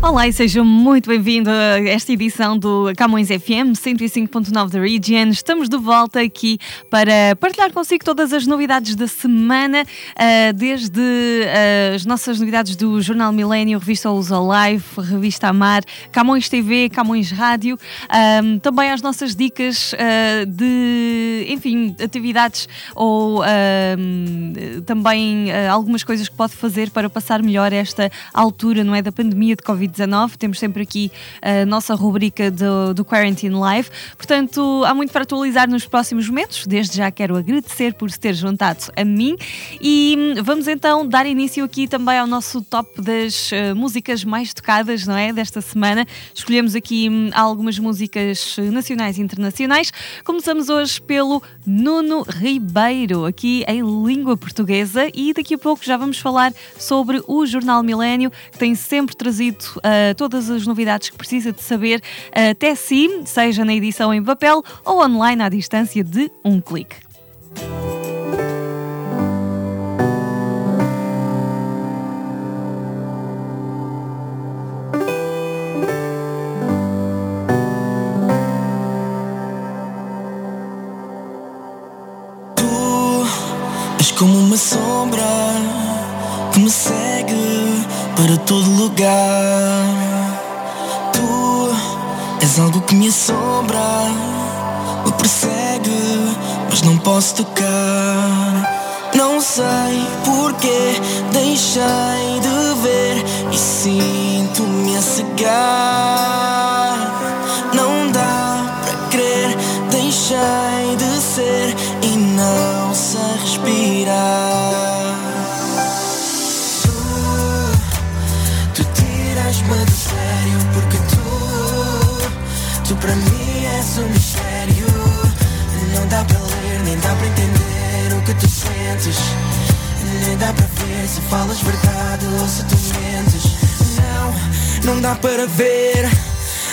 Olá e sejam muito bem-vindos a esta edição do Camões FM 105.9 da Region. Estamos de volta aqui para partilhar consigo todas as novidades da semana, uh, desde uh, as nossas novidades do Jornal Milênio, Revista Luz Live, Revista Amar, Camões TV, Camões Rádio, um, também as nossas dicas de, enfim, atividades ou também algumas coisas que pode fazer para passar melhor esta altura, não é, da pandemia de Covid Covid-19. Temos sempre aqui a nossa rubrica do, do Quarantine Live. Portanto, há muito para atualizar nos próximos momentos. Desde já quero agradecer por se ter juntado a mim. E hum, vamos então dar início aqui também ao nosso top das uh, músicas mais tocadas, não é? Desta semana. Escolhemos aqui um, algumas músicas nacionais e internacionais. Começamos hoje pelo Nuno Ribeiro, aqui em língua portuguesa. E daqui a pouco já vamos falar sobre o Jornal Milênio, que tem sempre trazido uh, todas as novidades que precisa de saber uh, até si, seja na edição em papel ou online à distância de um clique. como uma sombra que me segue para todo lugar. Tu és algo que me assombra, me persegue, mas não posso tocar. Não sei porquê deixei de ver e sinto-me a cegar. Um mistério. Não dá para ler, nem dá para entender o que tu sentes. Nem dá para ver se falas verdade ou se tu mentes. Não, não dá para ver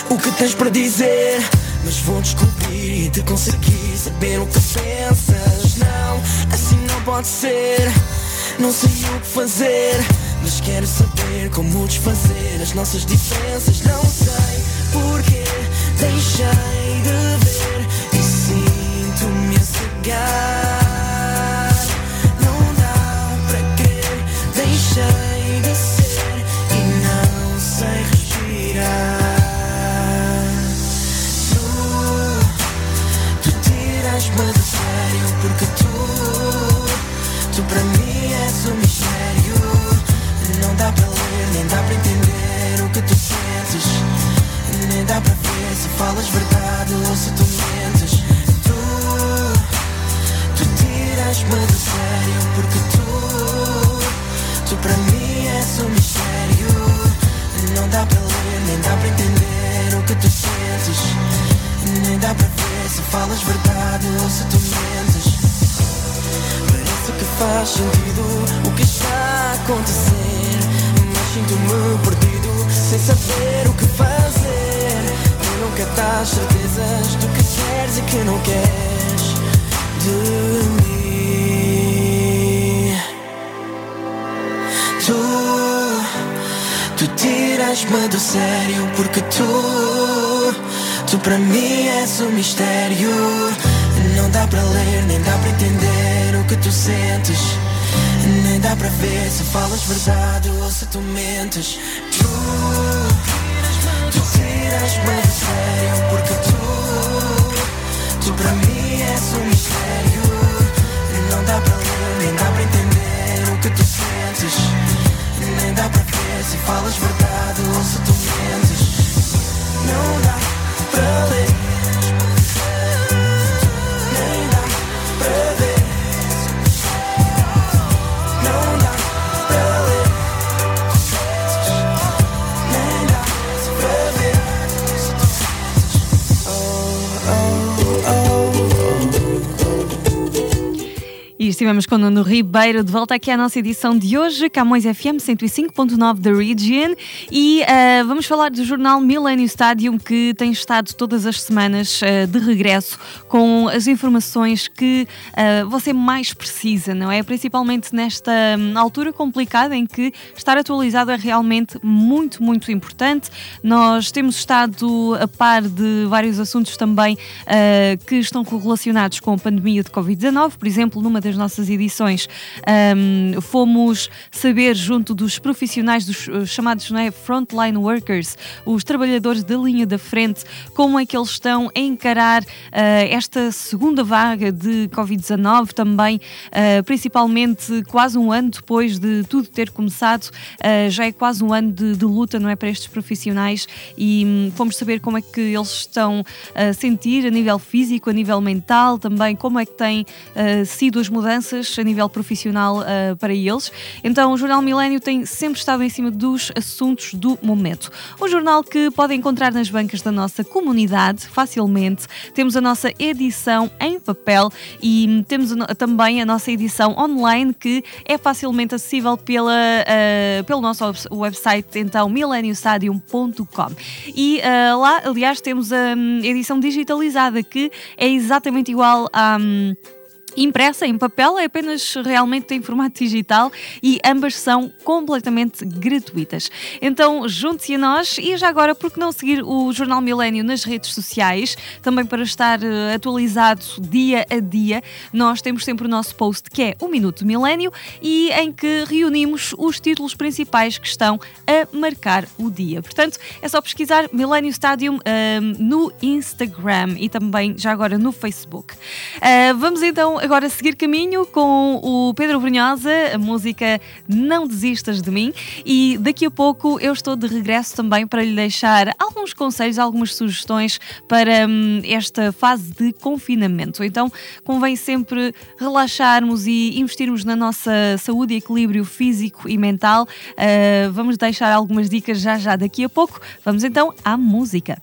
o que tens para dizer. Mas vou descobrir e te conseguir saber o que pensas. Não, assim não pode ser. Não sei o que fazer. Mas quero saber como desfazer as nossas diferenças. Não sei porquê deixei de ver e sinto-me a cegar. Falas verdade ou se tu mentes Tu, tu tiras-me de sério Porque tu, tu para mim és um mistério. Não dá para ler, nem dá para entender o que tu sentes. Nem dá para ver se falas verdade ou se tu mentes. Parece que faz sentido o que está a acontecer Mas sinto-me perdido sem saber o que fazer nunca dás certezas do que queres e que não queres de mim. Tu, tu tiras-me do sério porque tu, tu para mim és um mistério. Não dá para ler, nem dá para entender o que tu sentes. Nem dá para ver se falas verdade ou se tu mentes. Tu, de sério porque tu, tu para mim és um mistério. Não dá para ler, nem dá para entender o que tu sentes. Nem dá para ver se falas verdade ou se tu mentes. Não dá para ler. Estivemos com o Nuno Ribeiro de volta aqui à nossa edição de hoje, Camões FM 105.9 da Region. E uh, vamos falar do jornal Millennium Stadium, que tem estado todas as semanas uh, de regresso com as informações que uh, você mais precisa, não é? Principalmente nesta um, altura complicada em que estar atualizado é realmente muito, muito importante. Nós temos estado a par de vários assuntos também que estão correlacionados com a pandemia de Covid-19, por exemplo, numa das nossas edições, um, fomos saber junto dos profissionais, dos uh, chamados é, frontline workers, os trabalhadores da linha da frente, como é que eles estão a encarar uh, esta segunda vaga de Covid-19 também, uh, principalmente quase um ano depois de tudo ter começado, já é quase um ano de, de, luta, não é, para estes profissionais e um, fomos saber como é que eles estão a sentir a nível físico, a nível mental, também como é que têm sido as mudanças a nível profissional uh, para eles. Então, o Jornal Milênio tem sempre estado em cima dos assuntos do momento. O jornal que podem encontrar nas bancas da nossa comunidade facilmente. Temos a nossa edição em papel e temos também a nossa edição online que é facilmente acessível pela, uh, pelo nosso website, então mileniostadium.com. E uh, lá, aliás, temos a um, edição digitalizada que é exatamente igual a. Um, impressa em papel, é apenas realmente em formato digital e ambas são completamente gratuitas. Então junte-se a nós e já agora, por que não seguir o Jornal Milênio nas redes sociais, também para estar eh, atualizado dia a dia. Nós temos sempre o nosso post que é o Minuto Milênio e em que reunimos os títulos principais que estão a marcar o dia. Portanto, é só pesquisar Millennium Stadium um, ehm, no Instagram e também já agora no Facebook. Uh, vamos então agora seguir caminho com o Pedro Brunhosa, a música Não Desistas de Mim. E daqui a pouco eu estou de regresso também para lhe deixar alguns conselhos, algumas sugestões para hum, esta fase de confinamento. Então convém sempre relaxarmos e investirmos na nossa saúde e equilíbrio físico e mental. Uh, vamos deixar algumas dicas já já daqui a pouco. Vamos então à música.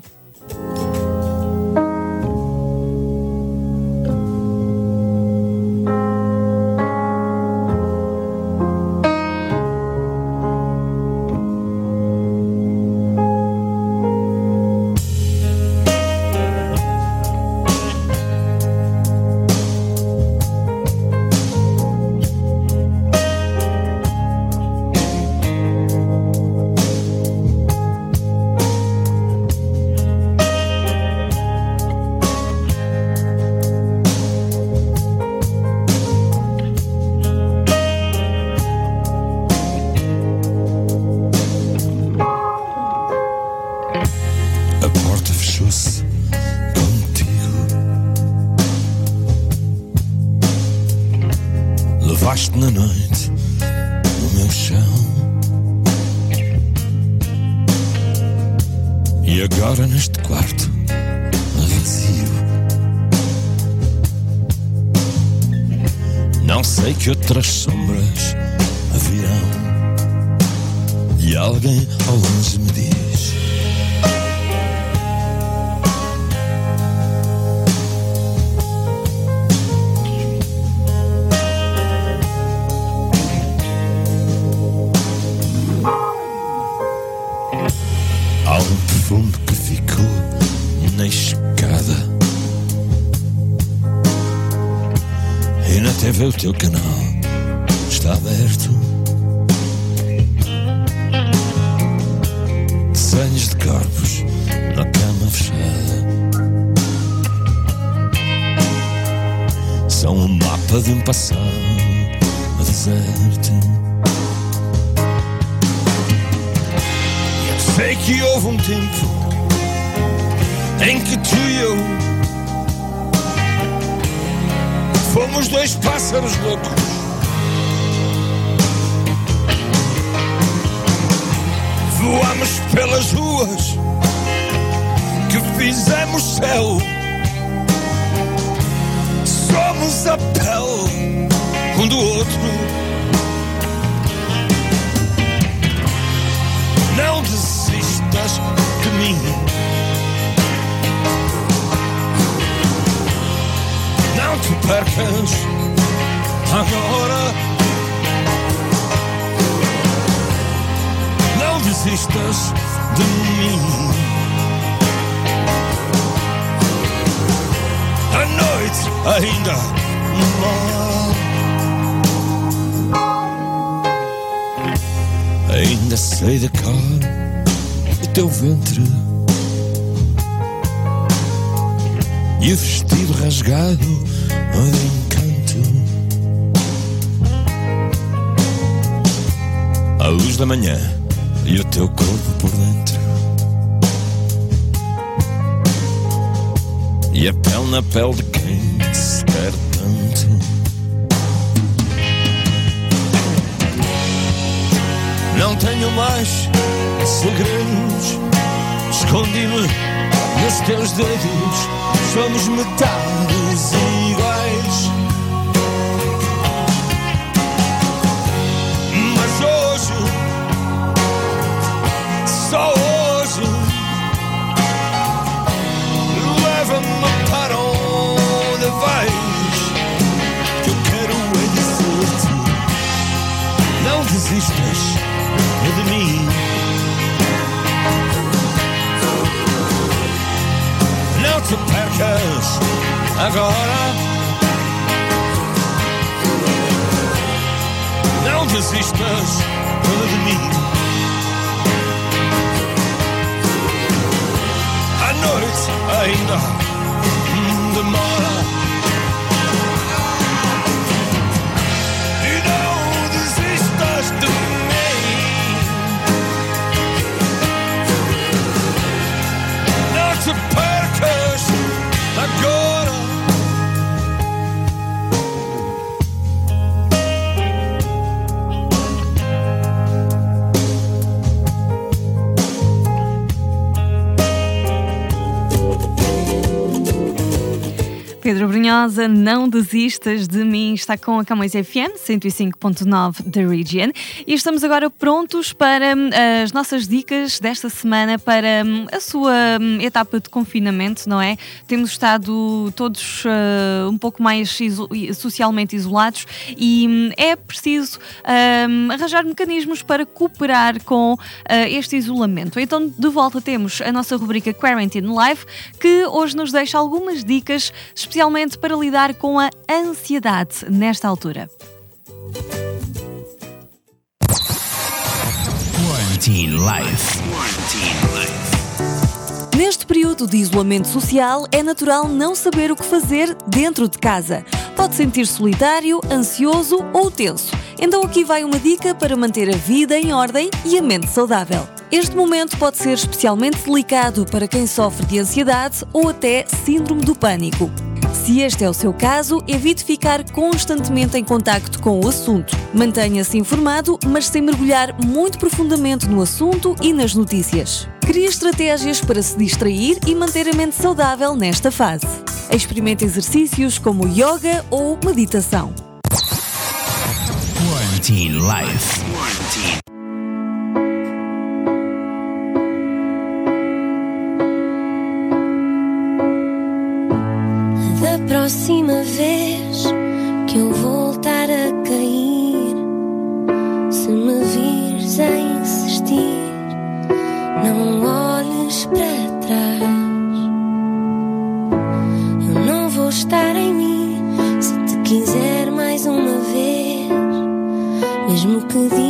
Que outras sombras virão e alguém ao longe me diz. O teu canal está aberto. Desenhos de corpos na cama fechada. São um mapa de um passado deserto. E eu sei que houve um tempo em que tu e eu Fomos dois pássaros loucos. Voamos pelas ruas que fizemos céu. Somos a pele um do outro. Não desistas de mim. Não te percas agora. Não desistas de mim. A noite ainda não. Ainda sei da cor do teu ventre e o vestido rasgado. A luz da manhã e o teu corpo por dentro. E a pele na pele de quem se quer tanto. Não tenho mais segredos, escondi-me nos teus dedos. Somos metades de mim. Não te percas agora. Não desistas de mim. A noite ainda Não Pedro Brunhosa, não desistas de mim, está com a Camões FM 105.9 da Region e estamos agora prontos para hum, as nossas dicas desta semana para hum, a sua hum, etapa de confinamento, não é? Temos estado todos uh, um pouco mais iso- socialmente isolados e é preciso arranjar mecanismos para cooperar com uh, este isolamento. Então, de volta temos a nossa rubrica Quarantine Live, que hoje nos deixa algumas dicas, especialmente para lidar com a ansiedade nesta altura. Quarantine Life. Neste período de isolamento social, é natural não saber o que fazer dentro de casa. Pode sentir solitário, ansioso ou tenso. Então aqui vai uma dica para manter a vida em ordem e a mente saudável. Este momento pode ser especialmente delicado para quem sofre de ansiedade ou até síndrome do pânico. Se este é o seu caso, evite ficar constantemente em contacto com o assunto. Mantenha-se informado, mas sem mergulhar muito profundamente no assunto e nas notícias. Crie estratégias para se distrair e manter a mente saudável nesta fase. Experimente exercícios como yoga ou meditação. Quarantine Life. Próxima vez que eu voltar a cair, se me vires a insistir, não olhes para trás. Eu não vou estar em mim se te quiser mais uma vez, mesmo que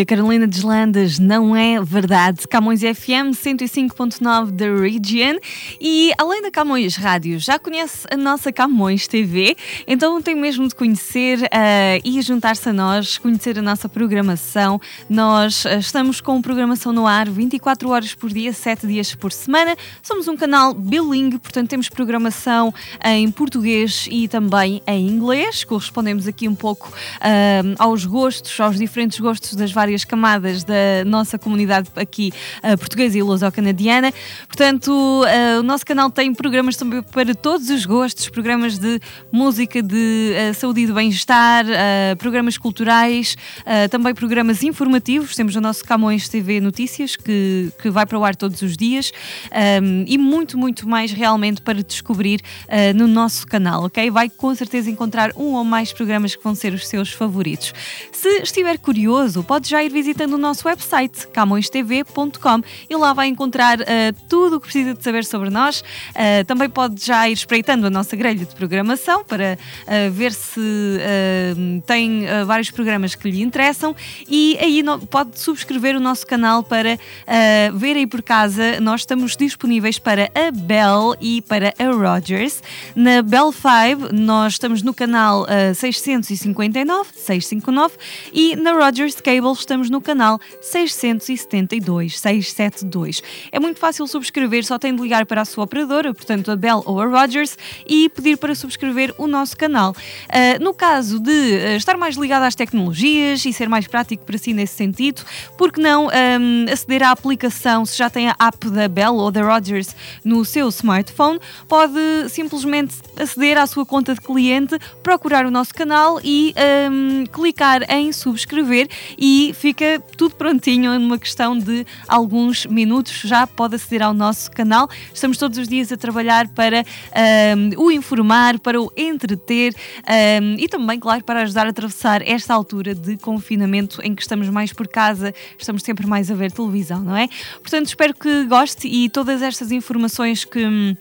verdade. Foi a Carolina Deslandes, não é verdade? Camões FM 105.9 da Region. E além da Camões Rádio, já conhece a nossa Camões TV? Então tem mesmo de conhecer eh, e juntar-se a nós, conhecer a nossa programação. Nós eh, estamos com programação no ar 24 horas por dia, 7 dias por semana. Somos um canal bilingue, portanto temos programação em português e também em inglês. Correspondemos aqui um pouco ah, aos gostos, aos diferentes gostos das várias camadas da nossa comunidade aqui ah, portuguesa e luso-canadiana. Portanto, ah, o nosso canal tem programas também para todos os gostos, programas de música, de ah, saúde e de bem-estar, programas culturais, também programas informativos. Temos o nosso Camões TV Notícias, que, que vai para o ar todos os dias, um, e muito, muito mais realmente para descobrir no nosso canal, ok? Vai com certeza encontrar um ou mais programas que vão ser os seus favoritos. Se estiver curioso, pode já ir visitando o nosso website, camõestv.com, e lá vai encontrar ah, tudo o que precisa de saber sobre nós. Ah, também pode já ir espreitando a nossa grelha de programação para ah, ver se tem vários programas que lhe interessam e aí no- pode subscrever o nosso canal para ver aí por casa. Nós estamos disponíveis para a Bell e para a Rogers. Na Bell 5, nós estamos no canal ah, 659, 659 e na Rogers Cable estamos no canal 672, 672. É muito fácil subscrever, só tem de ligar para a sua operadora, portanto a Bell ou a Rogers, e pedir para subscrever o nosso canal. Ah, no caso de ah, estar mais ligado às tecnologias e ser mais prático para si nesse sentido, por que não ahm, aceder à aplicação, se já tem a app da Bell ou da Rogers no seu smartphone, pode simplesmente aceder à sua conta de cliente, procurar o nosso canal e ahm, clicar em subscrever e fica tudo prontinho numa questão de alguns minutos. Já pode aceder ao nosso canal. Estamos todos os dias a trabalhar para ahm, o informar, para o entreter ahm, e também, claro, para ajudar a atravessar esta altura de confinamento em que estamos mais por casa, estamos sempre mais a ver televisão, não é? Portanto, espero que goste e todas estas informações que.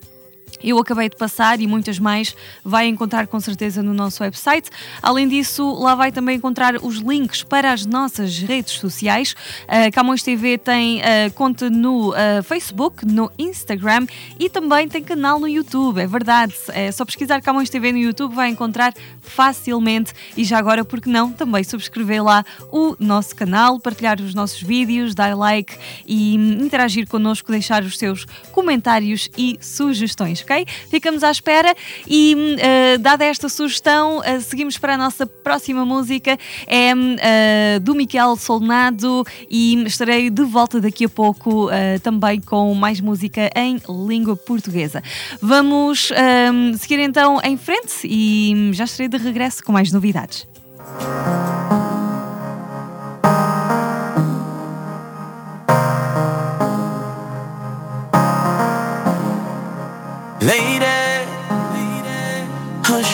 Eu acabei de passar e muitas mais vai encontrar com certeza no nosso website. Além disso, lá vai também encontrar os links para as nossas redes sociais. A Camões TV tem ah, conta no ah, Facebook, no Instagram e também tem canal no YouTube. É verdade, é só pesquisar Camões TV no YouTube, vai encontrar facilmente. E já agora, por que não, também subscrever lá o nosso canal, partilhar os nossos vídeos, dar like e interagir connosco, deixar os seus comentários e sugestões, ok? Ficamos à espera e, hum, eh, dada esta sugestão, eh, seguimos para a nossa próxima música. É hum, eh, do Miquel Solnado e estarei de volta daqui a pouco também com mais música em língua portuguesa. Vamos hum, seguir então em frente e hum, já estarei de regresso com mais novidades.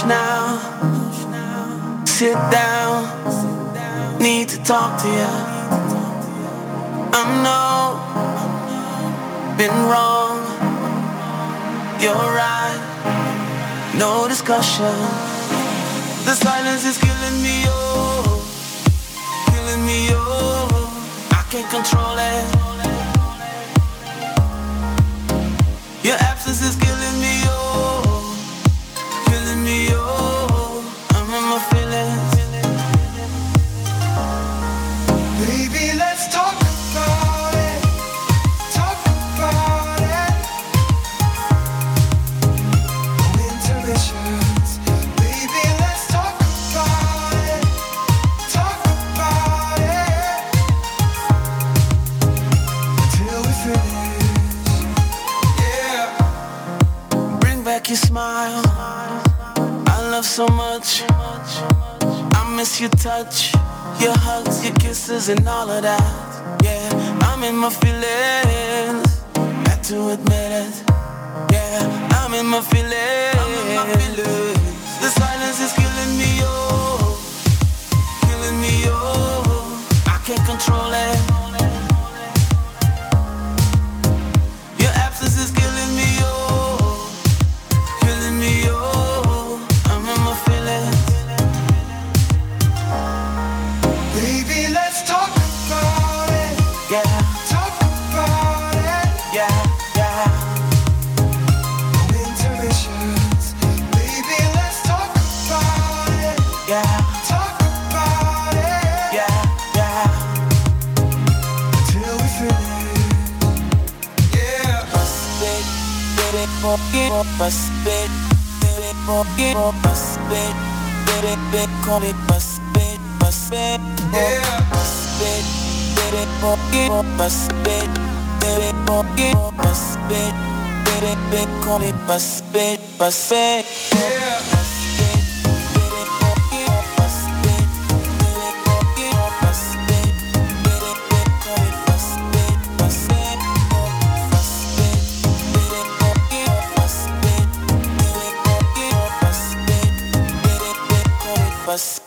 Now, sit down, need to talk to you. I know, been wrong, you're right, no discussion. The silence is killing me, oh, killing me, oh. I can't control it. Your absence is killing me, oh, Back your smile. I love so much. I miss your touch, your hugs, your kisses, and all of that. Yeah, I'm in my feelings. Had to admit it. Yeah, I'm in my feelings. The silence is killing me, oh, killing me, oh. I can't control it. Get it, forget, bust it, get it, forget, bust it, get it, bit, call it, bust it, bust it, Yeah. bust it, get it, forget, bust it, get it, forget, bust it, get it, bit, call it, bust it, bust it. Yeah.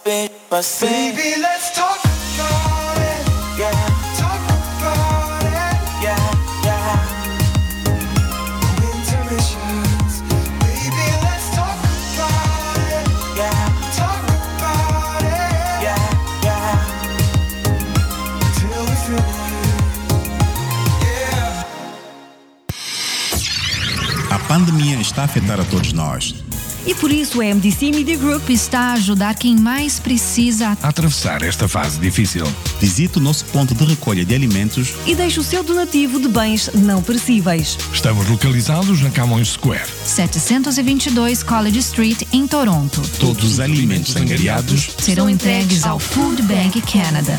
Baby, let's talk about it. yeah, Talk about it. yeah, yeah. No intermissions. Baby, let's talk about it. Yeah, Talk about it. yeah, yeah. Till we finish. Yeah. A pandemia está a afetar a todos nós. E por isso a MDC Media Group está a ajudar quem mais precisa. a atravessar esta fase difícil. Visite o nosso ponto de recolha de alimentos e deixa o seu donativo de bens não perecíveis. Estamos localizados na Camões Square. 722 College Street, em Toronto. Todos os alimentos angariados Serão entregues ao Food Bank Canada.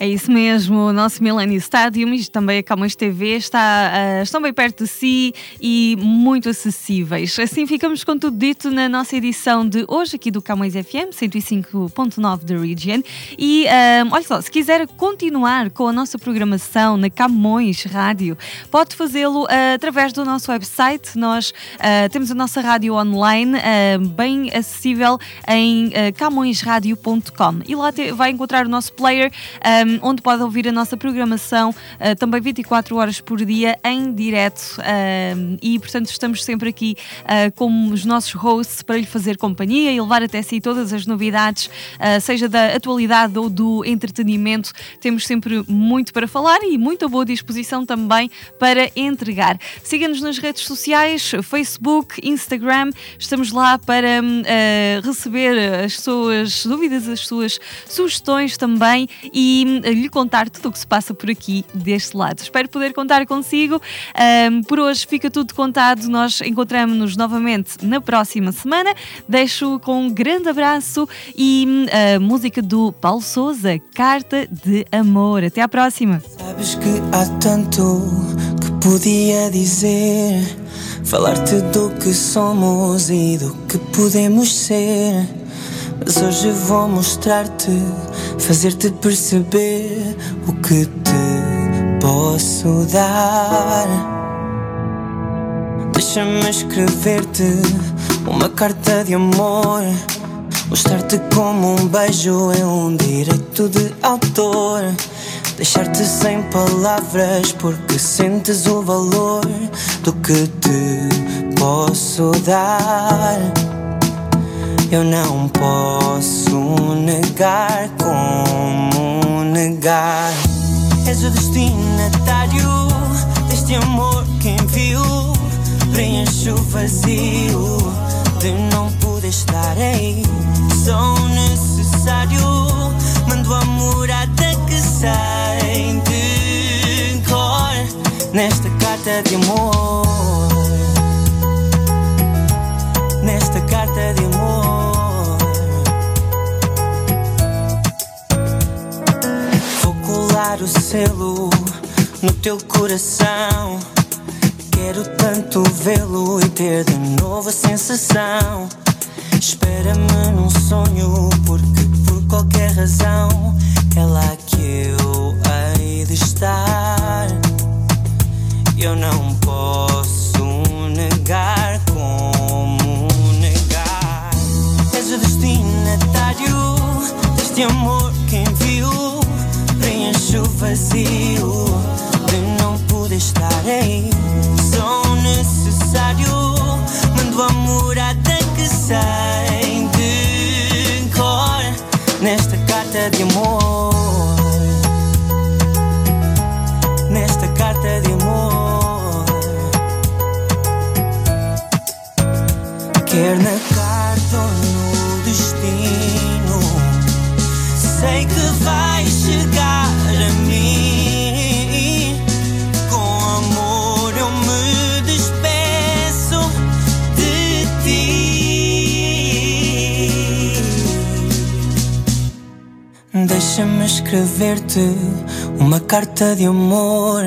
É isso mesmo, o nosso Millennium Stadium e também a Camões TV está, ah, estão bem perto de si e muito acessíveis. Assim ficamos com tudo dito na nossa edição de hoje aqui do Camões FM 105.9 da Region. E ah, olha só, se quiser continuar com a nossa programação na Camões Rádio, pode fazê-lo ah, através do nosso website. Nós temos a nossa rádio online bem acessível em camõesradio.com e lá te- vai encontrar o nosso player onde pode ouvir a nossa programação uh, também 24 horas por dia em direto um, e portanto estamos sempre aqui uh, como os nossos hosts para lhe fazer companhia e levar até si todas as novidades, uh, seja da atualidade ou do entretenimento. Temos sempre muito para falar e muita boa disposição também para entregar. Siga-nos nas redes sociais, Facebook, Instagram, estamos lá para hum, receber as suas dúvidas, as suas sugestões também e hum, lhe contar tudo o que se passa por aqui deste lado. Espero poder contar consigo. Um, por hoje fica tudo contado. Nós encontramos-nos novamente na próxima semana. Deixo com um grande abraço e a música do Paulo Souza, Carta de Amor. Até à próxima. Sabes que há tanto que podia dizer, falar-te do que somos e do que podemos ser. Mas hoje vou mostrar-te, fazer-te perceber o que te posso dar. Deixa-me escrever-te uma carta de amor. Mostrar-te como um beijo é um direito de autor. Deixar-te sem palavras porque sentes o valor do que te posso dar. Eu não posso negar como negar. És o destinatário deste amor que envio. Preencho o vazio de não poder estar aí. Sou necessário. Mando a morada que sai de cor nesta carta de amor. Nesta carta de amor. Colar o selo no teu coração. Quero tanto vê-lo e ter de novo a sensação. Espera-me num sonho, porque por qualquer razão é lá que eu hei de estar. Eu não posso negar como negar. És o destinatário deste amor que envio. Vazio de não poder estar aí. Sou necessário. Mando a morada que sai de cor nesta carta de amor. Nesta carta de amor. Quer na carta ou no destino. Sei que vai chegar Deixa-me escrever-te uma carta de amor.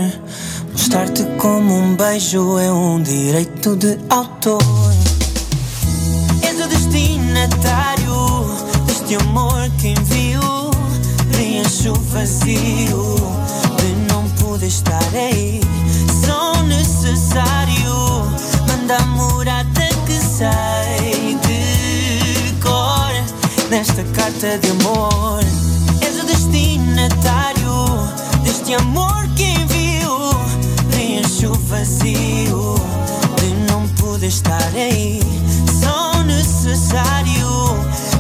Mostrar-te como um beijo é um direito de autor. És o destinatário deste amor que envio. Preencho o vazio de não poder estar aí. Sou necessário. Manda a morada que sai de cor nesta carta de amor. Deste amor que envio. O vazio de não poder estar aí. Sou necessário.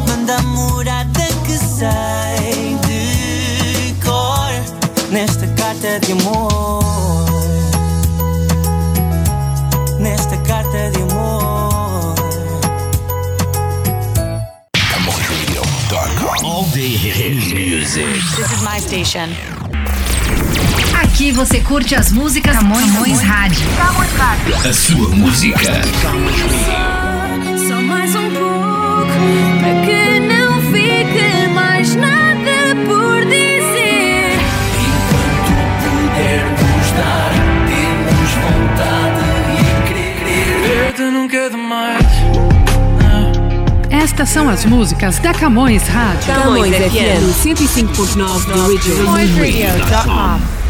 Manda a morada que sai de cor nesta carta de amor. Music. This is my station. Aqui você curte as músicas Camões, Camões Rádio. A sua música. Só mais um pouco para que não fique mais nada por dizer. Pudermos dar, temos vontade e querer. Ver-te nunca é demais. Estas são as músicas da Camões Rádio. Camões FM 105.9 do Original. CamõesRadio.com.